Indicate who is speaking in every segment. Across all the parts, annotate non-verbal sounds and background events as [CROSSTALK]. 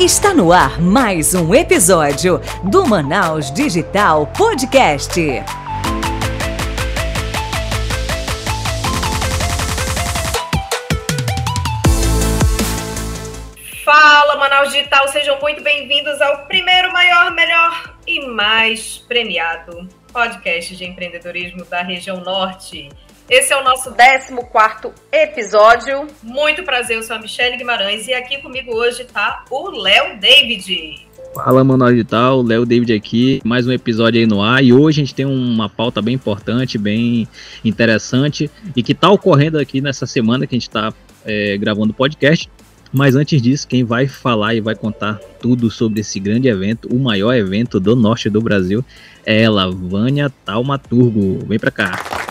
Speaker 1: Está no ar mais um episódio do Manaus Digital Podcast.
Speaker 2: Fala, Manaus Digital, sejam muito bem-vindos ao primeiro, maior, melhor e mais premiado podcast de empreendedorismo da região norte. Esse é o nosso 14 episódio. Muito prazer, eu sou a Michelle Guimarães e aqui comigo hoje está o Léo David.
Speaker 3: Fala, Manual Digital, Léo David aqui, mais um episódio aí no ar e hoje a gente tem uma pauta bem importante, bem interessante e que está ocorrendo aqui nessa semana que a gente está é, gravando o podcast. Mas antes disso, quem vai falar e vai contar tudo sobre esse grande evento, o maior evento do norte do Brasil, é ela, Vânia Talmaturgo. Vem para cá.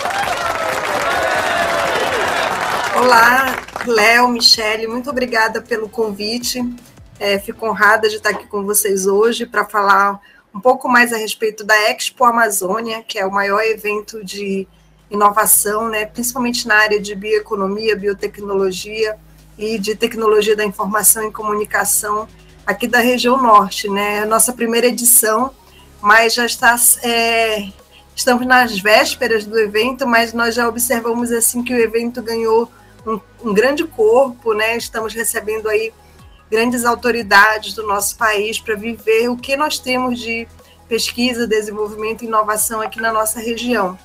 Speaker 4: Olá, Léo, Michele, muito obrigada pelo convite. É, fico honrada de estar aqui com vocês hoje para falar um pouco mais a respeito da Expo Amazônia, que é o maior evento de inovação, né, principalmente na área de bioeconomia, biotecnologia e de tecnologia da informação e comunicação aqui da região norte. Né, a nossa primeira edição, mas já está é, estamos nas vésperas do evento, mas nós já observamos assim que o evento ganhou um, um grande corpo, né? Estamos recebendo aí grandes autoridades do nosso país para viver o que nós temos de pesquisa, desenvolvimento e inovação aqui na nossa região.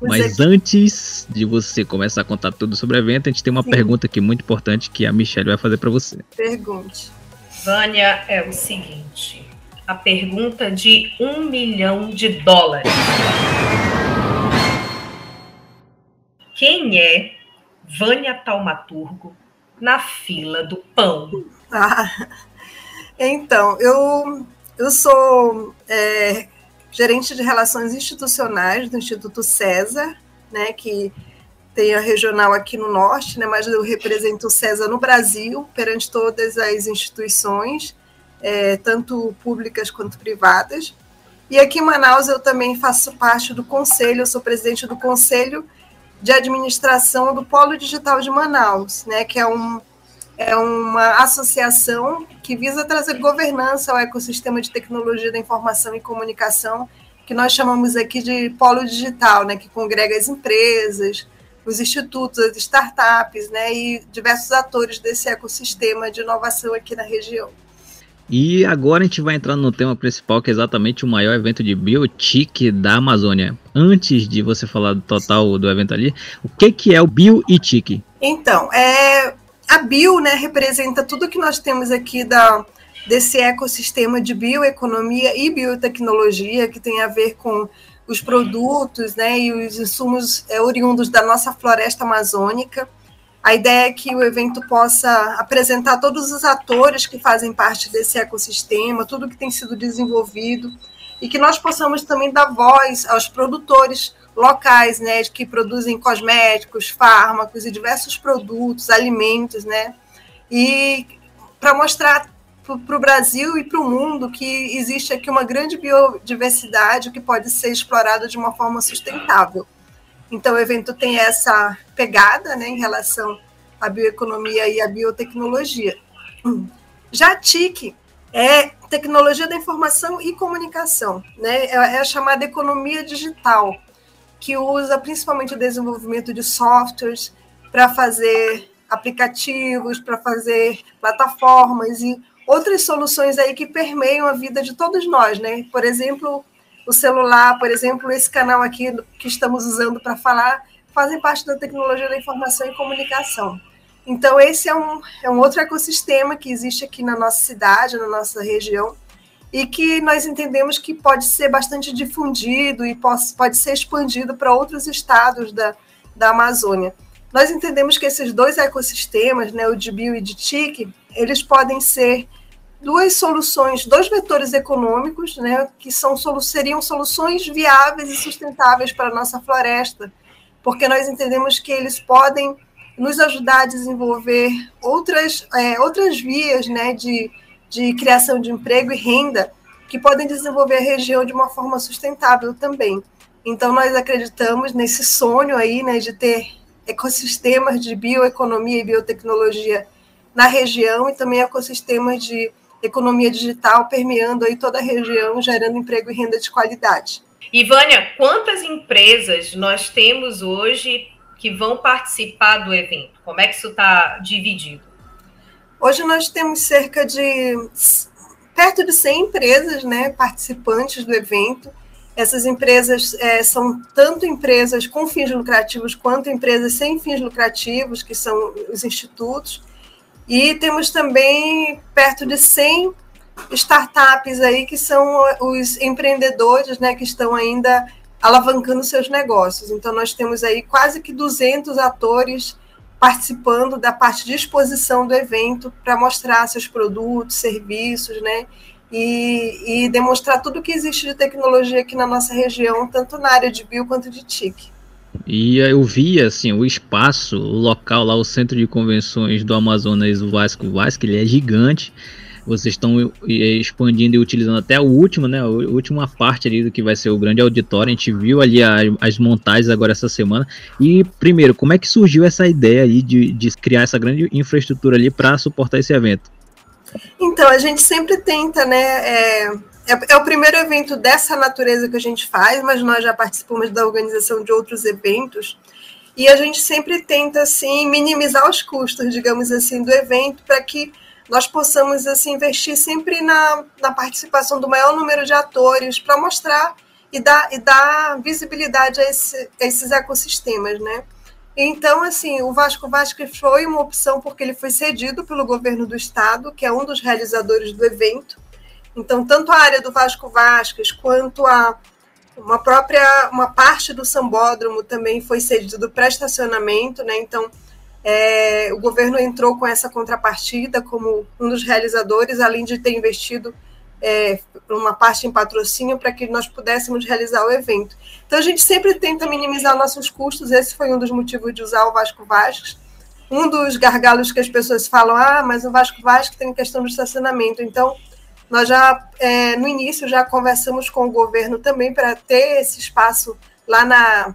Speaker 3: Mas antes de você começar a contar tudo sobre o evento, a gente tem uma Sim. pergunta aqui muito importante que a Michelle vai fazer para você.
Speaker 4: Pergunte.
Speaker 2: Vânia, é o seguinte: a pergunta de um milhão de dólares. Quem é Vânia Taumaturgo na fila do pão?
Speaker 4: Ah, então, eu, eu sou é, gerente de relações institucionais do Instituto César, né, que tem a regional aqui no norte, né, mas eu represento o César no Brasil, perante todas as instituições, é, tanto públicas quanto privadas. E aqui em Manaus eu também faço parte do conselho, eu sou presidente do conselho de administração do Polo Digital de Manaus, né, que é, um, é uma associação que visa trazer governança ao ecossistema de tecnologia da informação e comunicação, que nós chamamos aqui de Polo Digital, né, que congrega as empresas, os institutos, as startups, né, e diversos atores desse ecossistema de inovação aqui na região.
Speaker 3: E agora a gente vai entrar no tema principal, que é exatamente o maior evento de biotic da Amazônia. Antes de você falar do total do evento ali, o que, que é o biotic?
Speaker 4: Então, é, a bio né, representa tudo que nós temos aqui da, desse ecossistema de bioeconomia e biotecnologia, que tem a ver com os produtos né, e os insumos é, oriundos da nossa floresta amazônica. A ideia é que o evento possa apresentar todos os atores que fazem parte desse ecossistema, tudo que tem sido desenvolvido, e que nós possamos também dar voz aos produtores locais, né, que produzem cosméticos, fármacos e diversos produtos, alimentos, né, e para mostrar para o Brasil e para o mundo que existe aqui uma grande biodiversidade que pode ser explorada de uma forma sustentável. Então, o evento tem essa pegada né, em relação à bioeconomia e à biotecnologia. Já a TIC é tecnologia da informação e comunicação, né? é a chamada economia digital, que usa principalmente o desenvolvimento de softwares para fazer aplicativos, para fazer plataformas e outras soluções aí que permeiam a vida de todos nós, né? Por exemplo, o celular, por exemplo, esse canal aqui que estamos usando para falar, fazem parte da tecnologia da informação e comunicação. Então, esse é um, é um outro ecossistema que existe aqui na nossa cidade, na nossa região, e que nós entendemos que pode ser bastante difundido e pode, ser expandido para outros estados da, da Amazônia. Nós entendemos que esses dois ecossistemas, né, o de bio e de TIC, eles podem ser duas soluções, dois vetores econômicos, né, que são, seriam soluções viáveis e sustentáveis para a nossa floresta, porque nós entendemos que eles podem nos ajudar a desenvolver outras, é, outras vias né, de, de criação de emprego e renda que podem desenvolver a região de uma forma sustentável também. Então, nós acreditamos nesse sonho aí né, de ter ecossistemas de bioeconomia e biotecnologia na região e também ecossistemas de economia digital permeando aí toda a região, gerando emprego e renda de qualidade.
Speaker 2: Ivânia, quantas empresas nós temos hoje que vão participar do evento? Como é que isso está dividido?
Speaker 4: Hoje nós temos cerca de perto de 100 empresas né, participantes do evento. Essas empresas é, são tanto empresas com fins lucrativos quanto empresas sem fins lucrativos, que são os institutos. E temos também perto de 100 startups aí que são os empreendedores, né, que estão ainda alavancando seus negócios. Então nós temos aí quase que 200 atores participando da parte de exposição do evento para mostrar seus produtos, serviços, né? E, e, demonstrar tudo que existe de tecnologia aqui na nossa região, tanto na área de bio quanto de TIC.
Speaker 3: E eu vi assim o espaço, o local lá, o centro de convenções do Amazonas, o Vasco Vasco, ele é gigante vocês estão expandindo e utilizando até o último, né? A última parte ali do que vai ser o grande auditório. A gente viu ali a, as montagens agora essa semana. E primeiro, como é que surgiu essa ideia aí de, de criar essa grande infraestrutura ali para suportar esse evento?
Speaker 4: Então, a gente sempre tenta, né? É, é, é, o primeiro evento dessa natureza que a gente faz, mas nós já participamos da organização de outros eventos. E a gente sempre tenta, assim, minimizar os custos, digamos assim, do evento para que nós possamos assim investir sempre na, na participação do maior número de atores para mostrar e dar, e dar visibilidade a, esse, a esses ecossistemas, né? Então, assim, o Vasco Vasco foi uma opção porque ele foi cedido pelo governo do estado, que é um dos realizadores do evento. Então, tanto a área do Vasco Vasques quanto a uma própria uma parte do sambódromo também foi cedido para estacionamento, né? Então, é, o governo entrou com essa contrapartida como um dos realizadores, além de ter investido é, uma parte em patrocínio para que nós pudéssemos realizar o evento. Então a gente sempre tenta minimizar nossos custos, esse foi um dos motivos de usar o Vasco Vasco. Um dos gargalos que as pessoas falam, ah, mas o Vasco Vasco tem questão do estacionamento. Então, nós já, é, no início, já conversamos com o governo também para ter esse espaço lá na,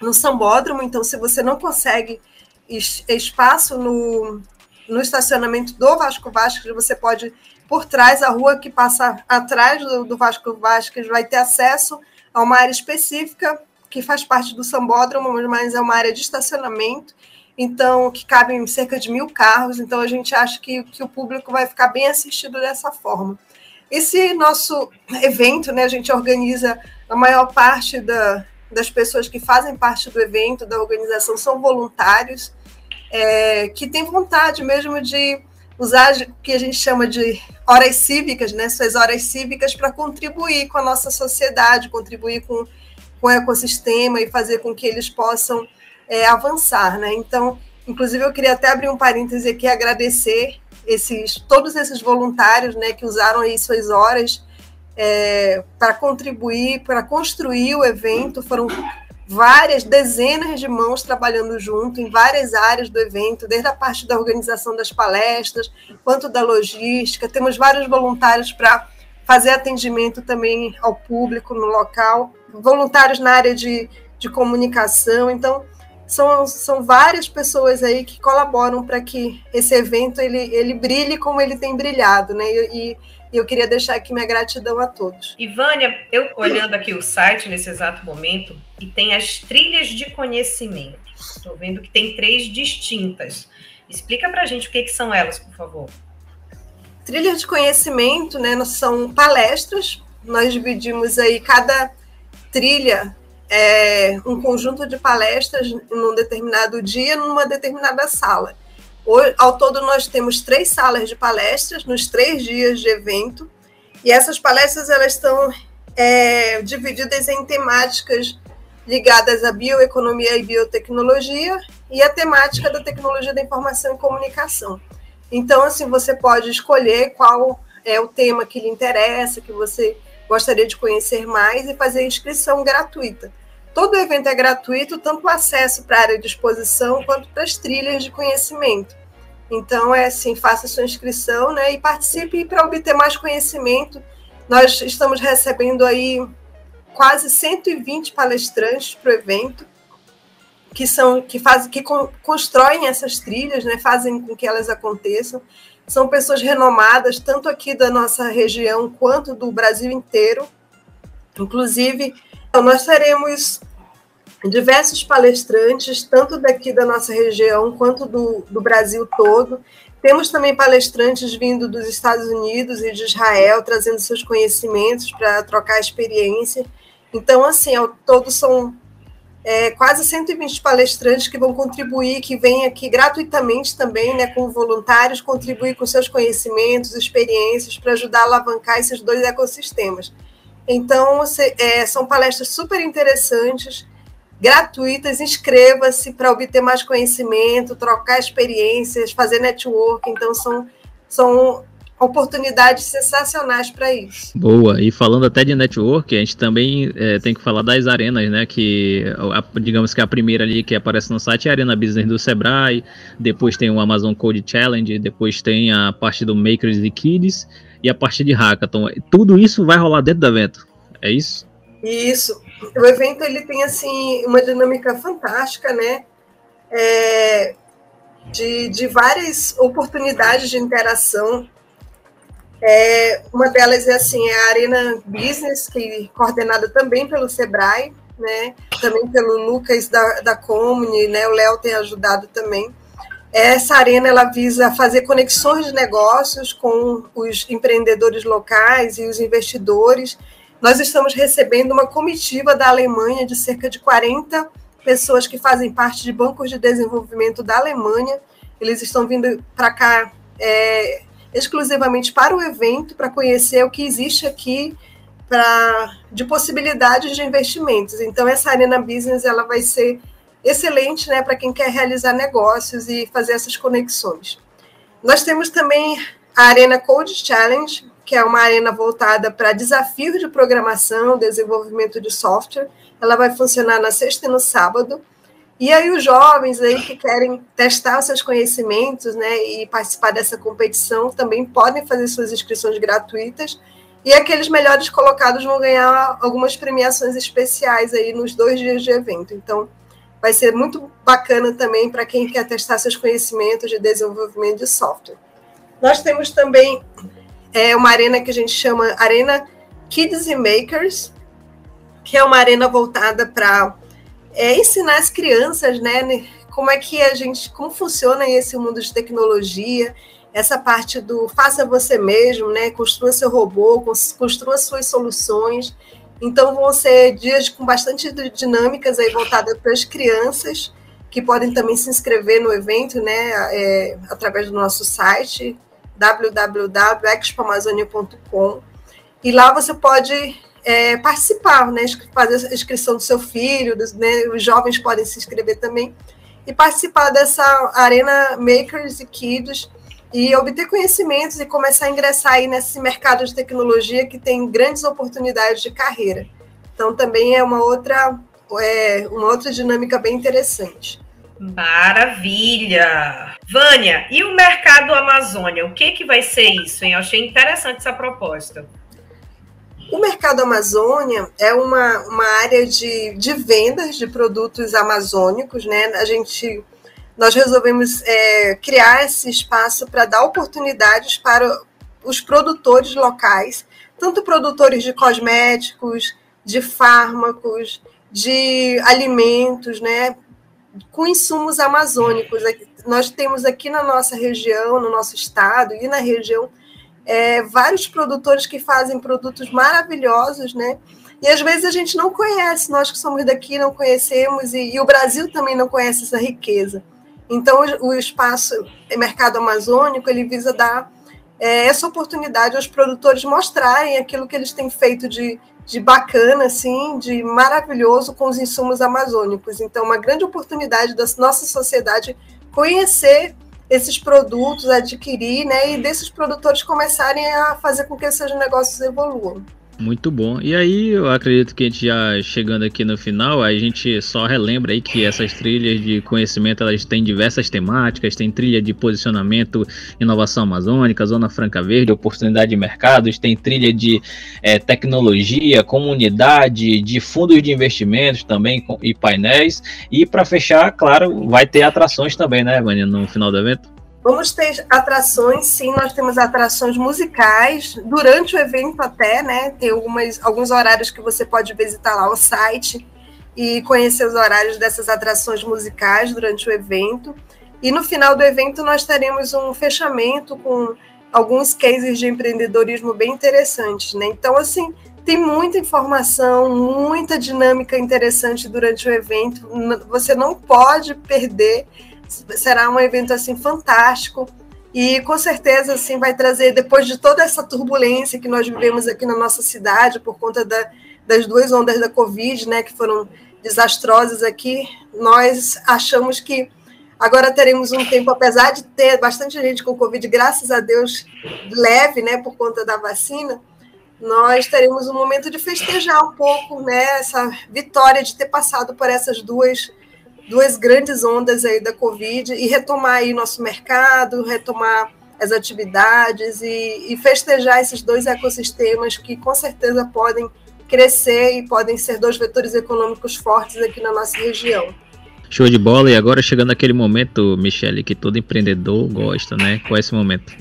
Speaker 4: no Sambódromo. Então, se você não consegue espaço no, no estacionamento do Vasco Vasquez, você pode, por trás, a rua que passa atrás do, do Vasco Vasquez, vai ter acesso a uma área específica que faz parte do Sambódromo, mas é uma área de estacionamento, então que cabem cerca de mil carros, então a gente acha que, que o público vai ficar bem assistido dessa forma. Esse nosso evento, né, a gente organiza a maior parte da, das pessoas que fazem parte do evento, da organização, são voluntários, é, que têm vontade mesmo de usar o que a gente chama de horas cívicas, né, suas horas cívicas, para contribuir com a nossa sociedade, contribuir com, com o ecossistema e fazer com que eles possam é, avançar. Né? Então, inclusive, eu queria até abrir um parêntese aqui agradecer esses, todos esses voluntários né, que usaram aí suas horas é, para contribuir, para construir o evento. Foram várias dezenas de mãos trabalhando junto em várias áreas do evento, desde a parte da organização das palestras, quanto da logística. Temos vários voluntários para fazer atendimento também ao público no local, voluntários na área de, de comunicação. Então, são, são várias pessoas aí que colaboram para que esse evento ele, ele brilhe como ele tem brilhado, né? E, e eu queria deixar aqui minha gratidão a todos.
Speaker 2: Ivânia, eu olhando aqui o site nesse exato momento, e tem as trilhas de conhecimento. Estou vendo que tem três distintas. Explica para a gente o que, que são elas, por favor.
Speaker 4: Trilhas de conhecimento, né? São palestras. Nós dividimos aí cada trilha é, um conjunto de palestras num determinado dia, numa determinada sala. Ao todo, nós temos três salas de palestras nos três dias de evento, e essas palestras elas estão é, divididas em temáticas ligadas à bioeconomia e biotecnologia e a temática da tecnologia da informação e comunicação. Então, assim, você pode escolher qual é o tema que lhe interessa, que você gostaria de conhecer mais e fazer inscrição gratuita. Todo evento é gratuito, tanto acesso para a área de exposição quanto para as trilhas de conhecimento. Então, é assim, faça sua inscrição né, e participe para obter mais conhecimento. Nós estamos recebendo aí quase 120 palestrantes para o evento, que são que fazem que constroem essas trilhas, né, fazem com que elas aconteçam. São pessoas renomadas, tanto aqui da nossa região quanto do Brasil inteiro. Inclusive, nós teremos diversos palestrantes, tanto daqui da nossa região quanto do, do Brasil todo. Temos também palestrantes vindo dos Estados Unidos e de Israel, trazendo seus conhecimentos para trocar experiência. Então, assim, ao todo são é, quase 120 palestrantes que vão contribuir, que vêm aqui gratuitamente também, né, com voluntários, contribuir com seus conhecimentos, experiências, para ajudar a alavancar esses dois ecossistemas. Então, é, são palestras super interessantes, gratuitas, inscreva-se para obter mais conhecimento, trocar experiências, fazer network. Então, são, são oportunidades sensacionais para isso.
Speaker 3: Boa, e falando até de network, a gente também é, tem que falar das arenas, né? Que a, digamos que a primeira ali que aparece no site é a Arena Business do Sebrae, depois tem o Amazon Code Challenge, depois tem a parte do Makers e Kids e a parte de Hackathon. Tudo isso vai rolar dentro do evento, é isso?
Speaker 4: Isso. O evento ele tem assim uma dinâmica fantástica, né? É, de, de várias oportunidades de interação é, uma delas é assim, é a Arena Business, que é coordenada também pelo Sebrae, né? Também pelo Lucas da, da Comune, né? O Léo tem ajudado também. Essa arena ela visa fazer conexões de negócios com os empreendedores locais e os investidores. Nós estamos recebendo uma comitiva da Alemanha de cerca de 40 pessoas que fazem parte de bancos de desenvolvimento da Alemanha. Eles estão vindo para cá é, exclusivamente para o evento, para conhecer o que existe aqui pra, de possibilidades de investimentos. Então, essa Arena Business ela vai ser excelente né, para quem quer realizar negócios e fazer essas conexões. Nós temos também a Arena Code Challenge, que é uma arena voltada para desafios de programação, desenvolvimento de software. Ela vai funcionar na sexta e no sábado. E aí os jovens aí que querem testar seus conhecimentos, né, e participar dessa competição também podem fazer suas inscrições gratuitas. E aqueles melhores colocados vão ganhar algumas premiações especiais aí nos dois dias de evento. Então, vai ser muito bacana também para quem quer testar seus conhecimentos de desenvolvimento de software. Nós temos também é, uma arena que a gente chama Arena Kids and Makers, que é uma arena voltada para é ensinar as crianças, né, como é que a gente, como funciona esse mundo de tecnologia, essa parte do faça você mesmo, né, construa seu robô, construa suas soluções. Então vão ser dias com bastante dinâmicas aí voltadas para as crianças que podem também se inscrever no evento, né, é, através do nosso site www.expoamazonia.com e lá você pode é, participar, né, fazer a inscrição do seu filho, dos, né, os jovens podem se inscrever também, e participar dessa Arena Makers e Kids e obter conhecimentos e começar a ingressar aí nesse mercado de tecnologia que tem grandes oportunidades de carreira. Então também é uma outra, é, uma outra dinâmica bem interessante.
Speaker 2: Maravilha! Vânia, e o mercado Amazônia? O que, que vai ser isso? Hein? Eu achei interessante essa proposta.
Speaker 4: O mercado Amazônia é uma, uma área de, de vendas de produtos amazônicos, né? A gente nós resolvemos é, criar esse espaço para dar oportunidades para os produtores locais, tanto produtores de cosméticos, de fármacos, de alimentos, né, com insumos amazônicos. Nós temos aqui na nossa região, no nosso estado e na região é, vários produtores que fazem produtos maravilhosos, né? E às vezes a gente não conhece, nós que somos daqui não conhecemos, e, e o Brasil também não conhece essa riqueza. Então, o, espaço o mercado amazônico, ele visa dar é, essa oportunidade aos produtores mostrarem aquilo que eles têm feito de, de bacana, assim, de maravilhoso com os insumos amazônicos. Então, uma grande oportunidade da nossa sociedade conhecer esses produtos, adquirir, né, e desses produtores começarem a fazer com que esses negócios evoluam.
Speaker 3: Muito bom. E aí, eu acredito que a gente já chegando aqui no final, a gente só relembra aí que essas trilhas de conhecimento, elas têm diversas temáticas, tem trilha de posicionamento, inovação amazônica, zona franca verde, oportunidade de mercados, tem trilha de é, tecnologia, comunidade, de fundos de investimentos também e painéis. E para fechar, claro, vai ter atrações também, né, Vânia, no final do evento?
Speaker 4: Vamos ter atrações, sim, nós temos atrações musicais durante o evento até, né? Tem algumas, alguns horários que você pode visitar lá o site e conhecer os horários dessas atrações musicais durante o evento. E no final do evento nós teremos um fechamento com alguns cases de empreendedorismo bem interessantes, né? Então, assim, tem muita informação, muita dinâmica interessante durante o evento. Você não pode perder. Será um evento assim fantástico e com certeza assim vai trazer depois de toda essa turbulência que nós vivemos aqui na nossa cidade por conta da, das duas ondas da Covid, né, que foram desastrosas aqui. Nós achamos que agora teremos um tempo, apesar de ter bastante gente com Covid, graças a Deus, leve, né, por conta da vacina nós teremos um momento de festejar um pouco né, essa vitória de ter passado por essas duas, duas grandes ondas aí da Covid e retomar aí nosso mercado, retomar as atividades e, e festejar esses dois ecossistemas que com certeza podem crescer e podem ser dois vetores econômicos fortes aqui na nossa região.
Speaker 3: Show de bola, e agora chegando aquele momento, Michele, que todo empreendedor gosta, né? Qual é esse momento?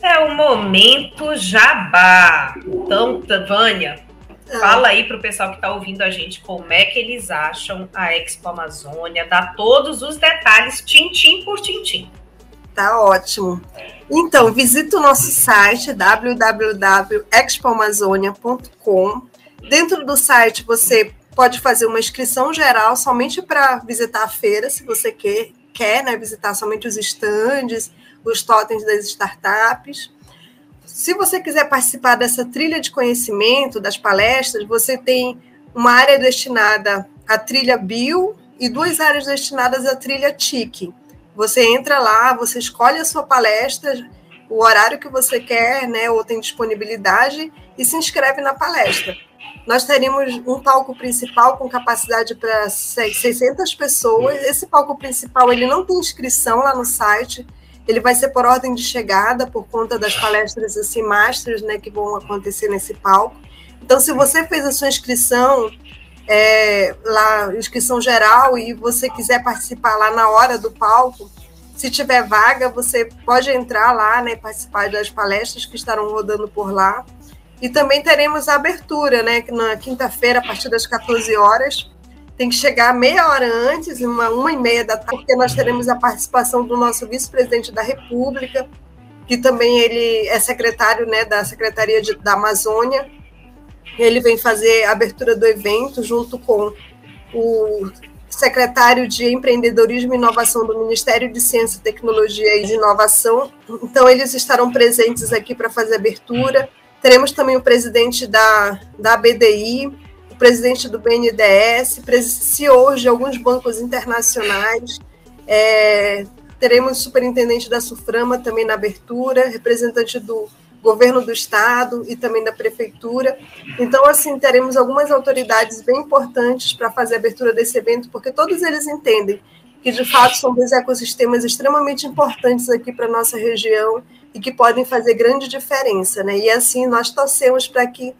Speaker 2: É o momento jabá. Então, Vânia. Fala aí para o pessoal que está ouvindo a gente como é que eles acham a Expo Amazônia, dá todos os detalhes, tintim por tintim.
Speaker 4: Tá ótimo. Então, visita o nosso site www.expoamazonia.com. Dentro do site você pode fazer uma inscrição geral somente para visitar a feira, se você quer, quer né, visitar somente os estandes, os totens das startups. Se você quiser participar dessa trilha de conhecimento, das palestras, você tem uma área destinada à trilha bio e duas áreas destinadas à trilha TIC. Você entra lá, você escolhe a sua palestra, o horário que você quer, né, ou tem disponibilidade, e se inscreve na palestra. Nós teremos um palco principal com capacidade para 600 pessoas. Esse palco principal ele não tem inscrição lá no site, ele vai ser por ordem de chegada, por conta das palestras assim, masters, né, que vão acontecer nesse palco. Então, se você fez a sua inscrição, é, lá, inscrição geral, e você quiser participar lá na hora do palco, se tiver vaga, você pode entrar lá, né, participar das palestras que estarão rodando por lá. E também teremos a abertura, né, na quinta-feira, a partir das 14 horas, tem que chegar meia hora antes, uma, uma e meia da tarde, porque nós teremos a participação do nosso vice-presidente da República, que também ele é secretário né, da Secretaria de, da Amazônia. Ele vem fazer a abertura do evento junto com o secretário de Empreendedorismo e Inovação do Ministério de Ciência, Tecnologia e Inovação. Então, eles estarão presentes aqui para fazer a abertura. Teremos também o presidente da, da BDI, o presidente do BNDES, CEOs de alguns bancos internacionais. É, teremos superintendente da SUFRAMA também na abertura, representante do governo do estado e também da prefeitura. Então, assim, teremos algumas autoridades bem importantes para fazer a abertura desse evento, porque todos eles entendem que, de fato, são dois ecossistemas extremamente importantes aqui para a nossa região e que podem fazer grande diferença, né? E, assim, nós torcemos para que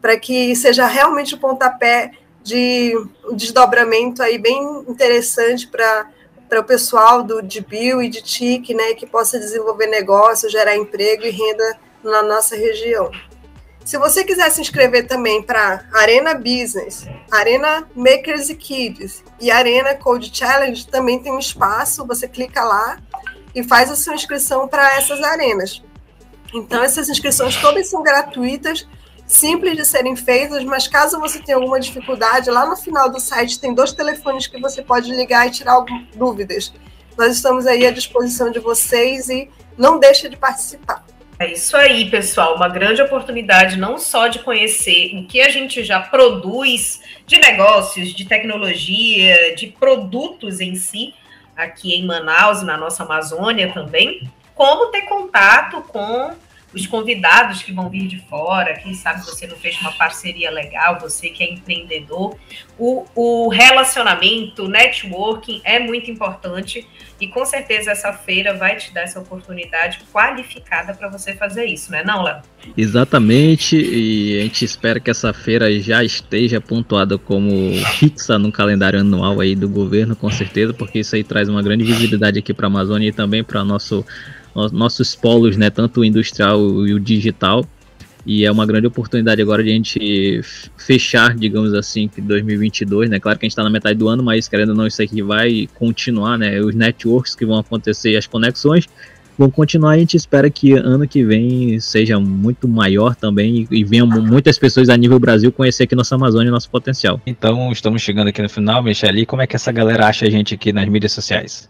Speaker 4: para que seja realmente o pontapé de um desdobramento aí bem interessante para para o pessoal do de Bio e de TIC, né, que possa desenvolver negócio, gerar emprego e renda na nossa região. Se você quiser se inscrever também para Arena Business, Arena Makers e Kids e Arena Code Challenge, também tem um espaço, você clica lá e faz a sua inscrição para essas arenas. Então, essas inscrições todas são gratuitas simples de serem feitas, mas caso você tenha alguma dificuldade, lá no final do site tem dois telefones que você pode ligar e tirar dúvidas. Nós estamos aí à disposição de vocês e não deixe de participar.
Speaker 2: É isso aí, pessoal. Uma grande oportunidade não só de conhecer o que a gente já produz de negócios, de tecnologia, de produtos em si, aqui em Manaus na nossa Amazônia também, como ter contato com os convidados que vão vir de fora, quem sabe você não fez uma parceria legal, você que é empreendedor. O, o relacionamento, networking é muito importante e com certeza essa feira vai te dar essa oportunidade qualificada para você fazer isso, né, não, Léo?
Speaker 3: Exatamente, e a gente espera que essa feira já esteja pontuada como fixa no calendário anual aí do governo, com certeza, porque isso aí traz uma grande visibilidade aqui para a Amazônia e também para nosso nossos polos, né, tanto o industrial e o digital. E é uma grande oportunidade agora de a gente fechar, digamos assim, que 2022, né? Claro que a gente está na metade do ano, mas querendo ou não, isso aqui vai continuar, né? Os networks que vão acontecer, as conexões vão continuar. A gente espera que ano que vem seja muito maior também e, e venham muitas pessoas a nível Brasil conhecer aqui nossa Amazônia e nosso potencial. Então, estamos chegando aqui no final, Michele. Como é que essa galera acha a gente aqui nas mídias sociais?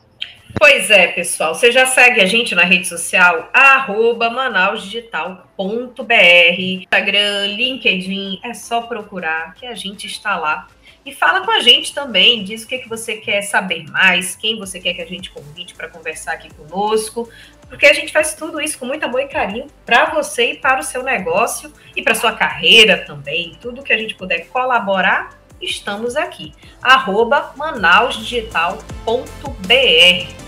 Speaker 2: Pois é, pessoal. Você já segue a gente na rede social? Arroba manausdigital.br Instagram, LinkedIn, é só procurar que a gente está lá. E fala com a gente também, diz o que, que você quer saber mais, quem você quer que a gente convide para conversar aqui conosco, porque a gente faz tudo isso com muito amor e carinho para você e para o seu negócio e para sua carreira também. Tudo que a gente puder colaborar, estamos aqui. Arroba manausdigital.br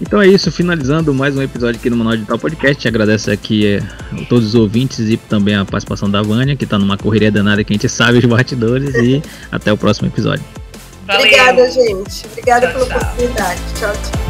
Speaker 3: então é isso, finalizando mais um episódio aqui no Manual Digital Podcast. Agradeço aqui é, a todos os ouvintes e também a participação da Vânia, que está numa correria danada que a gente [LAUGHS] sabe os batidores. e até o próximo episódio.
Speaker 4: Valeu. Obrigada, gente. Obrigada tchau, pela tchau. oportunidade. Tchau, tchau.